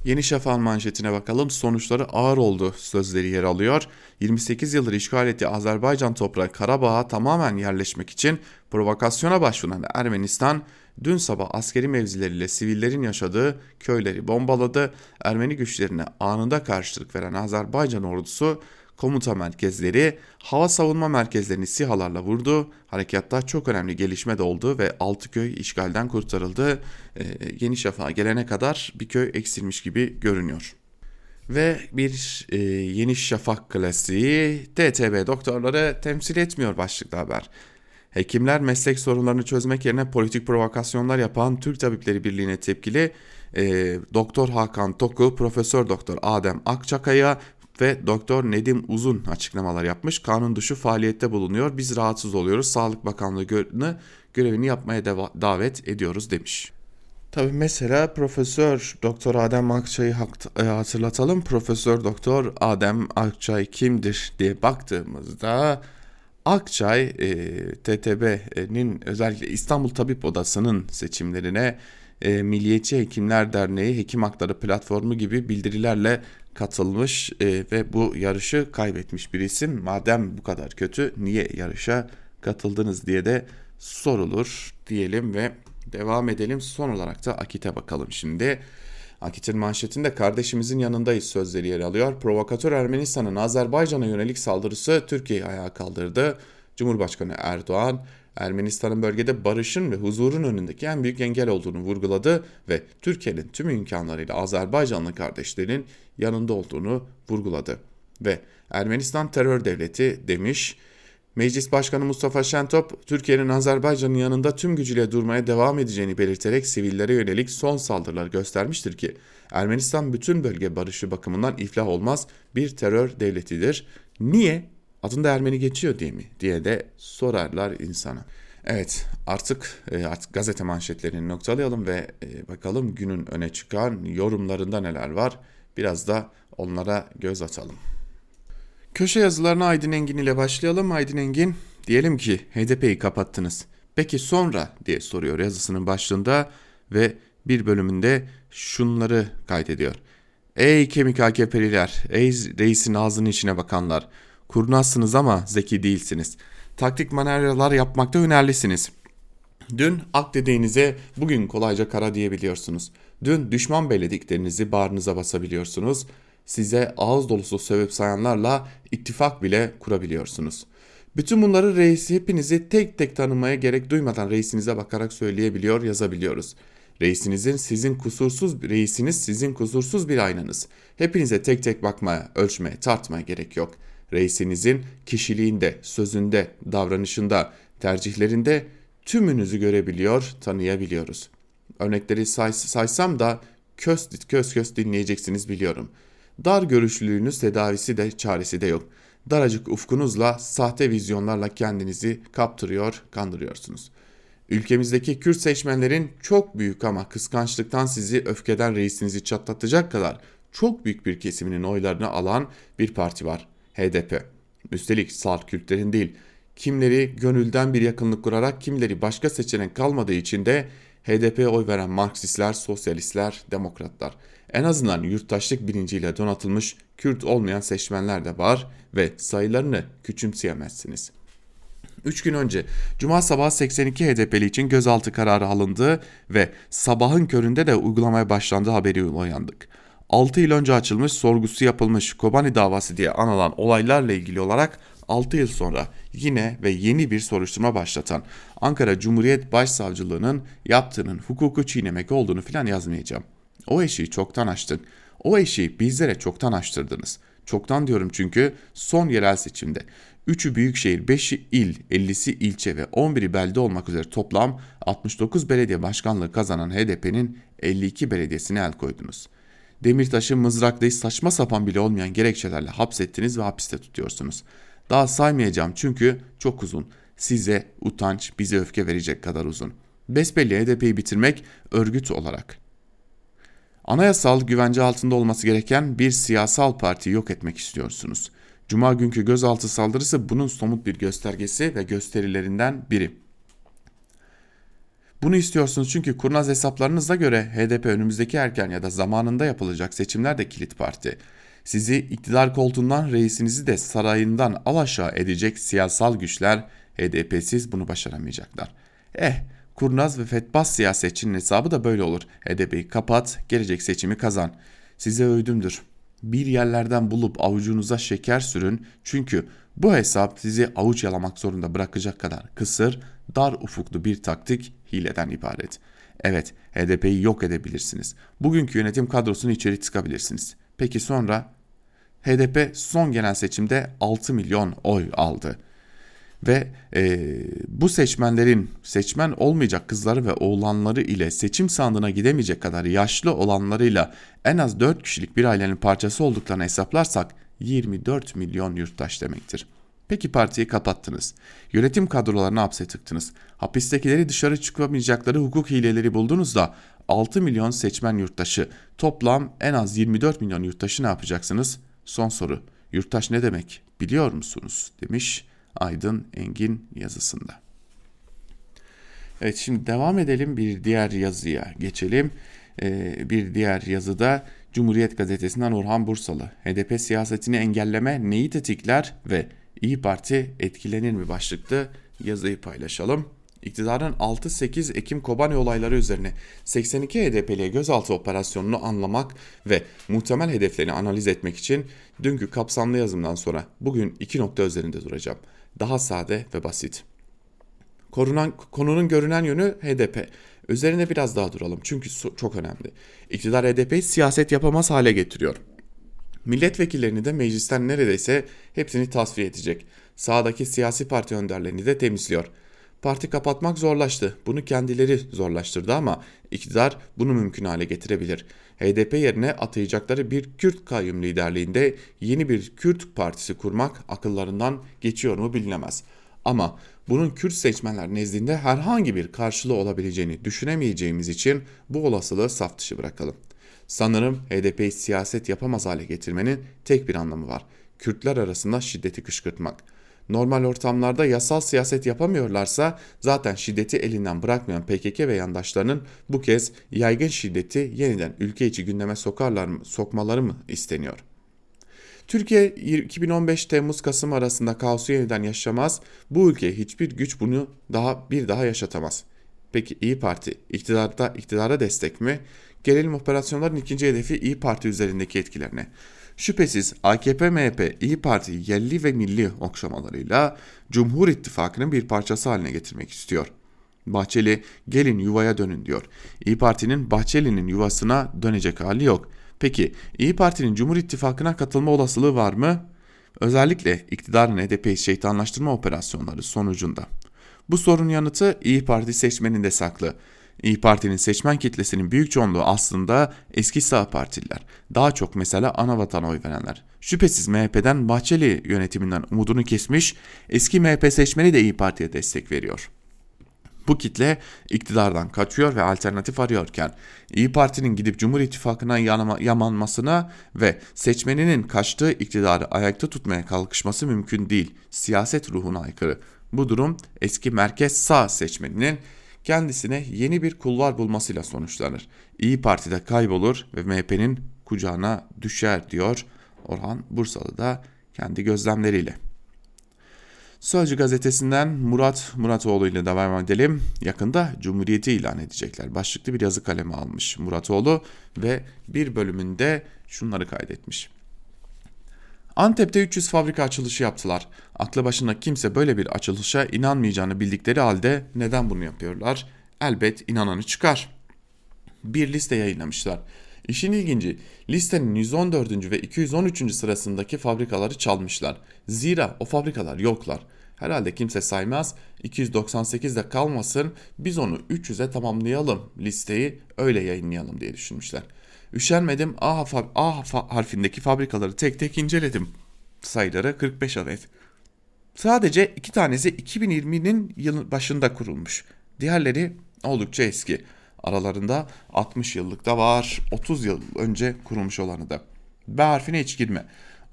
Yeni Şafak'ın manşetine bakalım. Sonuçları ağır oldu sözleri yer alıyor. 28 yıldır işgal ettiği Azerbaycan toprağı Karabağ'a tamamen yerleşmek için provokasyona başvuran Ermenistan dün sabah askeri mevzileriyle sivillerin yaşadığı köyleri bombaladı. Ermeni güçlerine anında karşılık veren Azerbaycan ordusu komuta merkezleri, hava savunma merkezlerini sihalarla vurdu. Harekatta çok önemli gelişme de oldu ve 6 köy işgalden kurtarıldı. Ee, Yeni Şafak'a gelene kadar bir köy eksilmiş gibi görünüyor. Ve bir e, Yeni Şafak klasiği TTB doktorları temsil etmiyor başlıklı haber. Hekimler meslek sorunlarını çözmek yerine politik provokasyonlar yapan Türk Tabipleri Birliği'ne tepkili e, Doktor Hakan Toku, Profesör Doktor Adem Akçakaya ve Doktor Nedim Uzun açıklamalar yapmış. Kanun dışı faaliyette bulunuyor. Biz rahatsız oluyoruz. Sağlık Bakanlığı'nı görevini yapmaya davet ediyoruz demiş. Tabii mesela Profesör Doktor Adem Akçay'ı e, hatırlatalım. Profesör Doktor Adem Akçay kimdir diye baktığımızda Akçay e, TTB'nin özellikle İstanbul Tabip Odası'nın seçimlerine e, Milliyetçi Hekimler Derneği Hekim Hakları Platformu gibi bildirilerle katılmış e, ve bu yarışı kaybetmiş bir isim. Madem bu kadar kötü niye yarışa katıldınız diye de sorulur diyelim ve devam edelim. Son olarak da Akit'e bakalım şimdi. Akit'in manşetinde kardeşimizin yanındayız sözleri yer alıyor. Provokatör Ermenistan'ın Azerbaycan'a yönelik saldırısı Türkiye'yi ayağa kaldırdı. Cumhurbaşkanı Erdoğan Ermenistan'ın bölgede barışın ve huzurun önündeki en büyük engel olduğunu vurguladı ve Türkiye'nin tüm imkanlarıyla Azerbaycanlı kardeşlerinin yanında olduğunu vurguladı. Ve Ermenistan terör devleti demiş. Meclis Başkanı Mustafa Şentop, Türkiye'nin Azerbaycan'ın yanında tüm gücüyle durmaya devam edeceğini belirterek sivillere yönelik son saldırılar göstermiştir ki Ermenistan bütün bölge barışı bakımından iflah olmaz bir terör devletidir. Niye? Adında Ermeni geçiyor diye mi diye de sorarlar insana. Evet artık e, artık gazete manşetlerini noktalayalım ve e, bakalım günün öne çıkan yorumlarında neler var. Biraz da onlara göz atalım. Köşe yazılarına Aydın Engin ile başlayalım. Aydın Engin diyelim ki HDP'yi kapattınız. Peki sonra diye soruyor yazısının başlığında ve bir bölümünde şunları kaydediyor. Ey kemik AKP'liler, ey reisin ağzının içine bakanlar, Kurnazsınız ama zeki değilsiniz. Taktik manevralar yapmakta hünerlisiniz. Dün ak dediğinize bugün kolayca kara diyebiliyorsunuz. Dün düşman bellediklerinizi bağrınıza basabiliyorsunuz. Size ağız dolusu sövüp sayanlarla ittifak bile kurabiliyorsunuz. Bütün bunları reisi hepinizi tek tek tanımaya gerek duymadan reisinize bakarak söyleyebiliyor, yazabiliyoruz. Reisinizin sizin kusursuz reisiniz sizin kusursuz bir aynanız. Hepinize tek tek bakmaya, ölçmeye, tartmaya gerek yok.'' Reisinizin kişiliğinde, sözünde, davranışında, tercihlerinde tümünüzü görebiliyor, tanıyabiliyoruz. Örnekleri say saysam da köz köz köz dinleyeceksiniz biliyorum. Dar görüşlülüğünüz tedavisi de çaresi de yok. Daracık ufkunuzla, sahte vizyonlarla kendinizi kaptırıyor, kandırıyorsunuz. Ülkemizdeki Kürt seçmenlerin çok büyük ama kıskançlıktan sizi öfkeden reisinizi çatlatacak kadar çok büyük bir kesiminin oylarını alan bir parti var. HDP. Üstelik salt Kürtlerin değil, kimleri gönülden bir yakınlık kurarak kimleri başka seçenek kalmadığı için de HDP'ye oy veren Marksistler, sosyalistler, demokratlar. En azından yurttaşlık bilinciyle donatılmış Kürt olmayan seçmenler de var ve sayılarını küçümseyemezsiniz. 3 gün önce Cuma sabahı 82 HDP'li için gözaltı kararı alındı ve sabahın köründe de uygulamaya başlandığı haberi uyandık. 6 yıl önce açılmış sorgusu yapılmış Kobani davası diye anılan olaylarla ilgili olarak 6 yıl sonra yine ve yeni bir soruşturma başlatan Ankara Cumhuriyet Başsavcılığı'nın yaptığının hukuku çiğnemek olduğunu filan yazmayacağım. O eşiği çoktan açtık. O eşiği bizlere çoktan açtırdınız. Çoktan diyorum çünkü son yerel seçimde 3'ü büyükşehir, 5'i il, 50'si ilçe ve 11'i belde olmak üzere toplam 69 belediye başkanlığı kazanan HDP'nin 52 belediyesine el koydunuz. Demirtaş'ı mızraklayı saçma sapan bile olmayan gerekçelerle hapsettiniz ve hapiste tutuyorsunuz. Daha saymayacağım çünkü çok uzun. Size utanç, bize öfke verecek kadar uzun. Besbelli HDP'yi bitirmek örgüt olarak. Anayasal güvence altında olması gereken bir siyasal parti yok etmek istiyorsunuz. Cuma günkü gözaltı saldırısı bunun somut bir göstergesi ve gösterilerinden biri. Bunu istiyorsunuz çünkü kurnaz hesaplarınıza göre HDP önümüzdeki erken ya da zamanında yapılacak seçimlerde kilit parti. Sizi iktidar koltuğundan reisinizi de sarayından alaşağı edecek siyasal güçler HDP'siz bunu başaramayacaklar. Eh kurnaz ve fetbaz siyasetçinin hesabı da böyle olur. HDP'yi kapat gelecek seçimi kazan. Size öğüdümdür. Bir yerlerden bulup avucunuza şeker sürün çünkü bu hesap sizi avuç yalamak zorunda bırakacak kadar kısır, dar ufuklu bir taktik hileden ibaret. Evet, HDP'yi yok edebilirsiniz. Bugünkü yönetim kadrosunu içeri tıkabilirsiniz. Peki sonra? HDP son genel seçimde 6 milyon oy aldı. Ve e, bu seçmenlerin seçmen olmayacak kızları ve oğlanları ile seçim sandığına gidemeyecek kadar yaşlı olanlarıyla en az 4 kişilik bir ailenin parçası olduklarını hesaplarsak 24 milyon yurttaş demektir. Peki partiyi kapattınız. Yönetim kadrolarını hapse tıktınız. Hapistekileri dışarı çıkamayacakları hukuk hileleri buldunuz da 6 milyon seçmen yurttaşı toplam en az 24 milyon yurttaşı ne yapacaksınız? Son soru. Yurttaş ne demek biliyor musunuz? demiş Aydın Engin yazısında. Evet şimdi devam edelim bir diğer yazıya geçelim. Ee, bir diğer yazıda Cumhuriyet Gazetesi'nden Orhan Bursalı. HDP siyasetini engelleme neyi tetikler ve İyi Parti etkilenir mi başlıklı yazıyı paylaşalım. İktidarın 6-8 Ekim Kobani olayları üzerine 82 HDP'liye gözaltı operasyonunu anlamak ve muhtemel hedeflerini analiz etmek için dünkü kapsamlı yazımdan sonra bugün iki nokta üzerinde duracağım. Daha sade ve basit. Korunan, konunun görünen yönü HDP. Üzerine biraz daha duralım çünkü çok önemli. İktidar HDP'yi siyaset yapamaz hale getiriyor. Milletvekillerini de meclisten neredeyse hepsini tasfiye edecek. Sağdaki siyasi parti önderlerini de temizliyor. Parti kapatmak zorlaştı. Bunu kendileri zorlaştırdı ama iktidar bunu mümkün hale getirebilir. HDP yerine atayacakları bir Kürt kayyum liderliğinde yeni bir Kürt partisi kurmak akıllarından geçiyor mu bilinemez. Ama bunun Kürt seçmenler nezdinde herhangi bir karşılığı olabileceğini düşünemeyeceğimiz için bu olasılığı saf dışı bırakalım. Sanırım HDP'yi siyaset yapamaz hale getirmenin tek bir anlamı var. Kürtler arasında şiddeti kışkırtmak. Normal ortamlarda yasal siyaset yapamıyorlarsa zaten şiddeti elinden bırakmayan PKK ve yandaşlarının bu kez yaygın şiddeti yeniden ülke içi gündeme sokarlar mı, sokmaları mı isteniyor? Türkiye 2015 Temmuz-Kasım arasında kaosu yeniden yaşamaz. Bu ülke hiçbir güç bunu daha bir daha yaşatamaz. Peki İyi Parti iktidarda iktidara destek mi? Gelelim operasyonların ikinci hedefi İyi Parti üzerindeki etkilerine. Şüphesiz AKP, MHP, İyi Parti yerli ve milli okşamalarıyla Cumhur İttifakı'nın bir parçası haline getirmek istiyor. Bahçeli gelin yuvaya dönün diyor. İyi Parti'nin Bahçeli'nin yuvasına dönecek hali yok. Peki İyi Parti'nin Cumhur İttifakı'na katılma olasılığı var mı? Özellikle iktidarın HDP'yi şeytanlaştırma operasyonları sonucunda. Bu sorun yanıtı İyi Parti seçmeninde saklı. İyi Parti'nin seçmen kitlesinin büyük çoğunluğu aslında eski sağ partililer. Daha çok mesela ana vatan oy verenler. Şüphesiz MHP'den Bahçeli yönetiminden umudunu kesmiş, eski MHP seçmeni de İyi Parti'ye destek veriyor. Bu kitle iktidardan kaçıyor ve alternatif arıyorken İyi Parti'nin gidip Cumhur İttifakı'na yamanmasına ve seçmeninin kaçtığı iktidarı ayakta tutmaya kalkışması mümkün değil. Siyaset ruhuna aykırı. Bu durum eski merkez sağ seçmeninin kendisine yeni bir kulvar bulmasıyla sonuçlanır. İyi Parti'de kaybolur ve MHP'nin kucağına düşer diyor Orhan Bursalı da kendi gözlemleriyle. Sözcü gazetesinden Murat Muratoğlu ile devam edelim. Yakında Cumhuriyeti ilan edecekler. Başlıklı bir yazı kalemi almış Muratoğlu ve bir bölümünde şunları kaydetmiş. Antep'te 300 fabrika açılışı yaptılar. Aklı başında kimse böyle bir açılışa inanmayacağını bildikleri halde neden bunu yapıyorlar? Elbet inananı çıkar. Bir liste yayınlamışlar. İşin ilginci listenin 114. ve 213. sırasındaki fabrikaları çalmışlar. Zira o fabrikalar yoklar. Herhalde kimse saymaz 298'de kalmasın biz onu 300'e tamamlayalım listeyi öyle yayınlayalım diye düşünmüşler. Üşenmedim A, A harfindeki fabrikaları tek tek inceledim. Sayıları 45 adet. Sadece iki tanesi 2020'nin yılın başında kurulmuş. Diğerleri oldukça eski. Aralarında 60 yıllık da var, 30 yıl önce kurulmuş olanı da. B harfine hiç girme.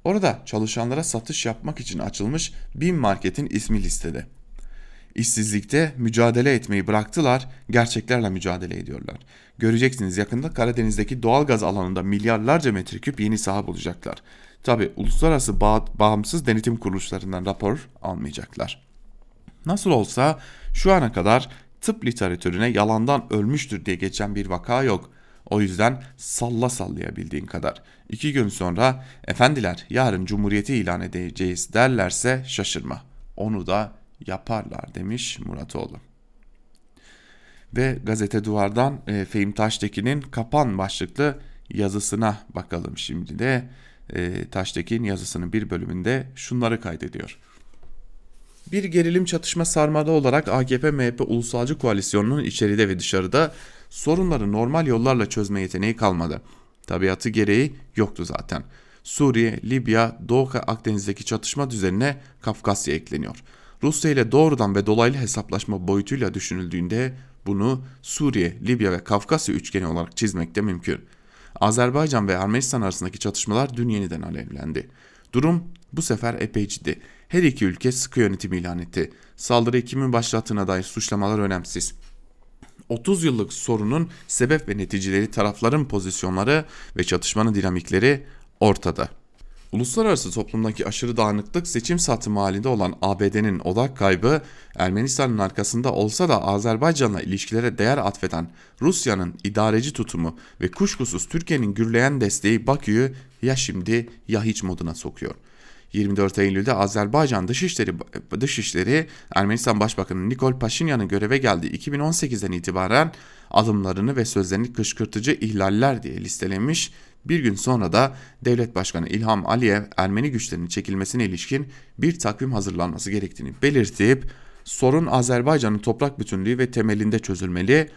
Orada çalışanlara satış yapmak için açılmış bin marketin ismi listede. İşsizlikte mücadele etmeyi bıraktılar, gerçeklerle mücadele ediyorlar. Göreceksiniz yakında Karadeniz'deki doğal gaz alanında milyarlarca metreküp yeni saha bulacaklar. Tabi uluslararası bağ bağımsız denetim kuruluşlarından rapor almayacaklar. Nasıl olsa şu ana kadar tıp literatürüne yalandan ölmüştür diye geçen bir vaka yok. O yüzden salla sallayabildiğin kadar. İki gün sonra efendiler yarın cumhuriyeti ilan edeceğiz derlerse şaşırma. Onu da yaparlar demiş Muratoğlu. Ve gazete duvardan e, Fehim Taştekin'in kapan başlıklı yazısına bakalım şimdi de. E, Taştekin yazısının bir bölümünde şunları kaydediyor. Bir gerilim çatışma sarmada olarak AKP-MHP ulusalcı koalisyonunun içeride ve dışarıda sorunları normal yollarla çözme yeteneği kalmadı. Tabiatı gereği yoktu zaten. Suriye, Libya, Doğu Akdeniz'deki çatışma düzenine Kafkasya ekleniyor. Rusya ile doğrudan ve dolaylı hesaplaşma boyutuyla düşünüldüğünde bunu Suriye, Libya ve Kafkasya üçgeni olarak çizmek de mümkün. Azerbaycan ve Ermenistan arasındaki çatışmalar dün yeniden alevlendi. Durum bu sefer epey ciddi. Her iki ülke sıkı yönetim ilan etti. Saldırı kimin başlattığına dair suçlamalar önemsiz. 30 yıllık sorunun sebep ve neticeleri, tarafların pozisyonları ve çatışmanın dinamikleri ortada. Uluslararası toplumdaki aşırı dağınıklık seçim satımı halinde olan ABD'nin odak kaybı Ermenistan'ın arkasında olsa da Azerbaycan'la ilişkilere değer atfeden Rusya'nın idareci tutumu ve kuşkusuz Türkiye'nin gürleyen desteği Bakü'yü ya şimdi ya hiç moduna sokuyor. 24 Eylül'de Azerbaycan Dışişleri, Dışişleri Ermenistan Başbakanı Nikol Paşinyan'ın göreve geldiği 2018'den itibaren adımlarını ve sözlerini kışkırtıcı ihlaller diye listelemiş. Bir gün sonra da Devlet Başkanı İlham Aliyev Ermeni güçlerinin çekilmesine ilişkin bir takvim hazırlanması gerektiğini belirtip sorun Azerbaycan'ın toprak bütünlüğü ve temelinde çözülmeli.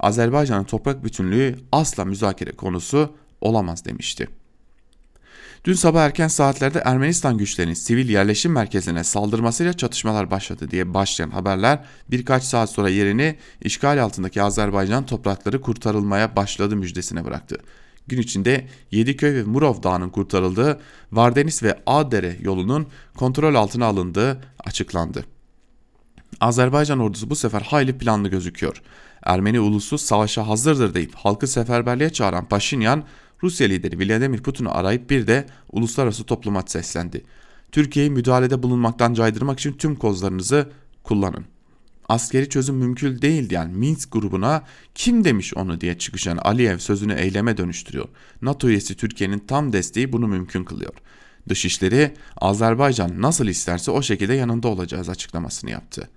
Azerbaycan'ın toprak bütünlüğü asla müzakere konusu olamaz demişti. Dün sabah erken saatlerde Ermenistan güçlerinin sivil yerleşim merkezine saldırmasıyla çatışmalar başladı diye başlayan haberler birkaç saat sonra yerini işgal altındaki Azerbaycan toprakları kurtarılmaya başladı müjdesine bıraktı. Gün içinde Yediköy ve Murov Dağı'nın kurtarıldığı, Vardenis ve Ağdere yolunun kontrol altına alındığı açıklandı. Azerbaycan ordusu bu sefer hayli planlı gözüküyor. Ermeni ulusu savaşa hazırdır deyip halkı seferberliğe çağıran Paşinyan Rusya lideri Vladimir Putin'i arayıp bir de uluslararası topluma seslendi. Türkiye'yi müdahalede bulunmaktan caydırmak için tüm kozlarınızı kullanın. Askeri çözüm mümkün değil diyen Minsk grubuna kim demiş onu diye çıkışan Aliyev sözünü eyleme dönüştürüyor. NATO üyesi Türkiye'nin tam desteği bunu mümkün kılıyor. Dışişleri Azerbaycan nasıl isterse o şekilde yanında olacağız açıklamasını yaptı.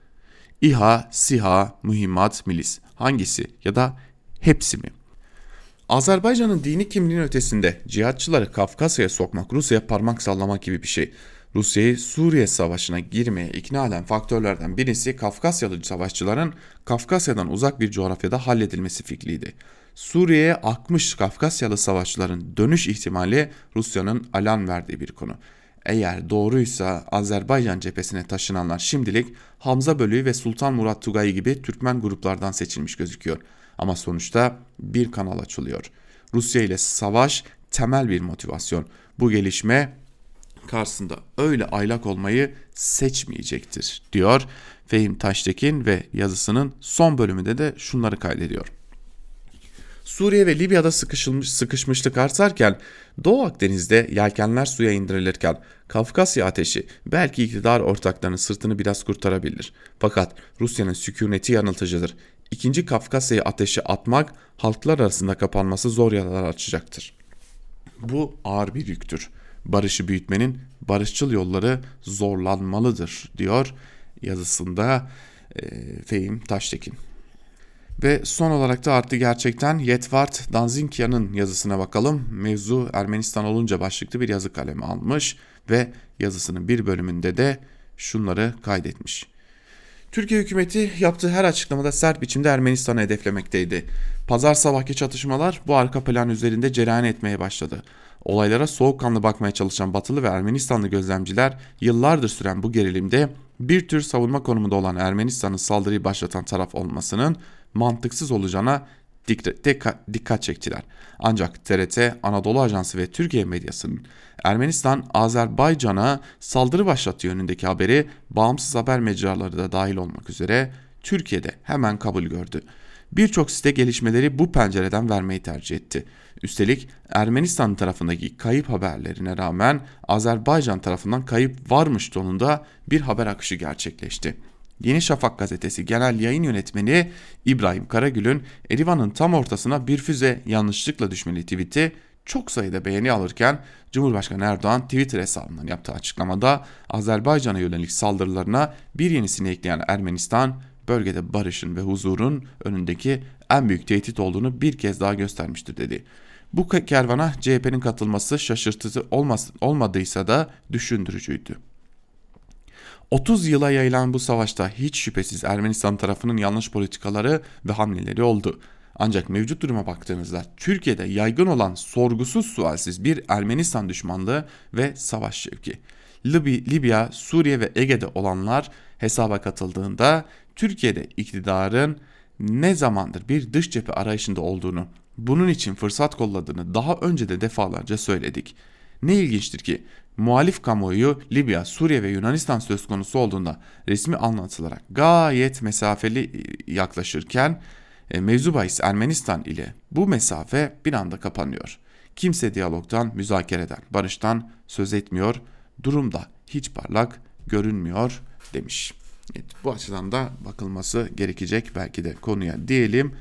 İHA, SİHA, mühimmat, milis hangisi ya da hepsi mi? Azerbaycan'ın dini kimliğin ötesinde cihatçıları Kafkasya'ya sokmak, Rusya'ya parmak sallamak gibi bir şey. Rusya'yı Suriye Savaşı'na girmeye ikna eden faktörlerden birisi Kafkasyalı savaşçıların Kafkasya'dan uzak bir coğrafyada halledilmesi fikriydi. Suriye'ye akmış Kafkasyalı savaşçıların dönüş ihtimali Rusya'nın alan verdiği bir konu. Eğer doğruysa Azerbaycan cephesine taşınanlar şimdilik Hamza Bölüğü ve Sultan Murat Tugay gibi Türkmen gruplardan seçilmiş gözüküyor. Ama sonuçta bir kanal açılıyor. Rusya ile savaş temel bir motivasyon. Bu gelişme karşısında öyle aylak olmayı seçmeyecektir diyor Fehim Taştekin ve yazısının son bölümünde de şunları kaydediyor. Suriye ve Libya'da sıkışılmış, sıkışmışlık artarken Doğu Akdeniz'de yelkenler suya indirilirken Kafkasya ateşi belki iktidar ortaklarının sırtını biraz kurtarabilir. Fakat Rusya'nın sükuneti yanıltıcıdır. İkinci Kafkasya'ya ateşi atmak halklar arasında kapanması zor yaralar açacaktır. Bu ağır bir yüktür. Barışı büyütmenin barışçıl yolları zorlanmalıdır diyor yazısında e, Fehim Taştekin. Ve son olarak da artı gerçekten Yetvart Danzinkia'nın yazısına bakalım. Mevzu Ermenistan olunca başlıklı bir yazı kalemi almış ve yazısının bir bölümünde de şunları kaydetmiş. Türkiye hükümeti yaptığı her açıklamada sert biçimde Ermenistan'ı hedeflemekteydi. Pazar sabahki çatışmalar bu arka plan üzerinde cereyan etmeye başladı. Olaylara soğukkanlı bakmaya çalışan Batılı ve Ermenistanlı gözlemciler yıllardır süren bu gerilimde bir tür savunma konumunda olan Ermenistan'ın saldırıyı başlatan taraf olmasının mantıksız olacağına dikkat çektiler. Ancak TRT, Anadolu Ajansı ve Türkiye medyasının Ermenistan Azerbaycan'a saldırı başlattığı yönündeki haberi bağımsız haber mecraları da dahil olmak üzere Türkiye'de hemen kabul gördü. Birçok site gelişmeleri bu pencereden vermeyi tercih etti. Üstelik Ermenistan tarafındaki kayıp haberlerine rağmen Azerbaycan tarafından kayıp varmış tonunda bir haber akışı gerçekleşti. Yeni Şafak gazetesi genel yayın yönetmeni İbrahim Karagül'ün Erivan'ın tam ortasına bir füze yanlışlıkla düşmeli tweet'i çok sayıda beğeni alırken Cumhurbaşkanı Erdoğan Twitter hesabından yaptığı açıklamada Azerbaycan'a yönelik saldırılarına bir yenisini ekleyen Ermenistan bölgede barışın ve huzurun önündeki en büyük tehdit olduğunu bir kez daha göstermiştir dedi. Bu kervana CHP'nin katılması şaşırtıcı olmadıysa da düşündürücüydü. 30 yıla yayılan bu savaşta hiç şüphesiz Ermenistan tarafının yanlış politikaları ve hamleleri oldu. Ancak mevcut duruma baktığınızda Türkiye'de yaygın olan sorgusuz sualsiz bir Ermenistan düşmanlığı ve savaş şevki. Libya, Suriye ve Ege'de olanlar hesaba katıldığında Türkiye'de iktidarın ne zamandır bir dış cephe arayışında olduğunu, bunun için fırsat kolladığını daha önce de defalarca söyledik. Ne ilginçtir ki muhalif kamuoyu Libya, Suriye ve Yunanistan söz konusu olduğunda resmi anlatılarak gayet mesafeli e, yaklaşırken e, mevzu Ermenistan ile bu mesafe bir anda kapanıyor. Kimse diyalogdan, müzakereden, barıştan söz etmiyor. Durumda hiç parlak görünmüyor demiş. Evet, bu açıdan da bakılması gerekecek belki de konuya diyelim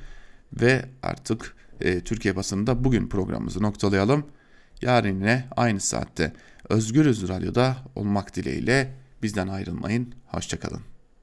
ve artık e, Türkiye basınında bugün programımızı noktalayalım. Yarın yine aynı saatte Özgürüz Radyo'da olmak dileğiyle bizden ayrılmayın. Hoşçakalın.